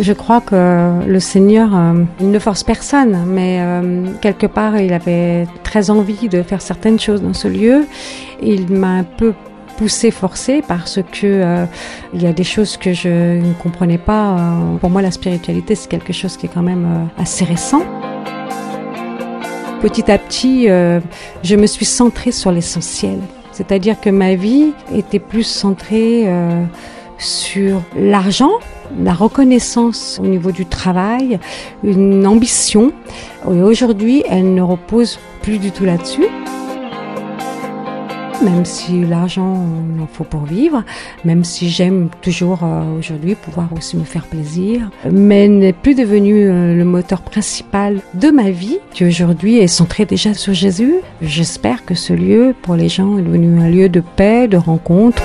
Je crois que le Seigneur, euh, ne force personne, mais euh, quelque part, il avait très envie de faire certaines choses dans ce lieu. Il m'a un peu poussé, forcé, parce que euh, il y a des choses que je ne comprenais pas. Pour moi, la spiritualité, c'est quelque chose qui est quand même assez récent. Petit à petit, je me suis centrée sur l'essentiel. C'est-à-dire que ma vie était plus centrée sur l'argent, la reconnaissance au niveau du travail, une ambition. Et aujourd'hui, elle ne repose plus du tout là-dessus. Même si l'argent, il en faut pour vivre, même si j'aime toujours euh, aujourd'hui pouvoir aussi me faire plaisir, mais n'est plus devenu euh, le moteur principal de ma vie, qui aujourd'hui est centré déjà sur Jésus. J'espère que ce lieu, pour les gens, est devenu un lieu de paix, de rencontre.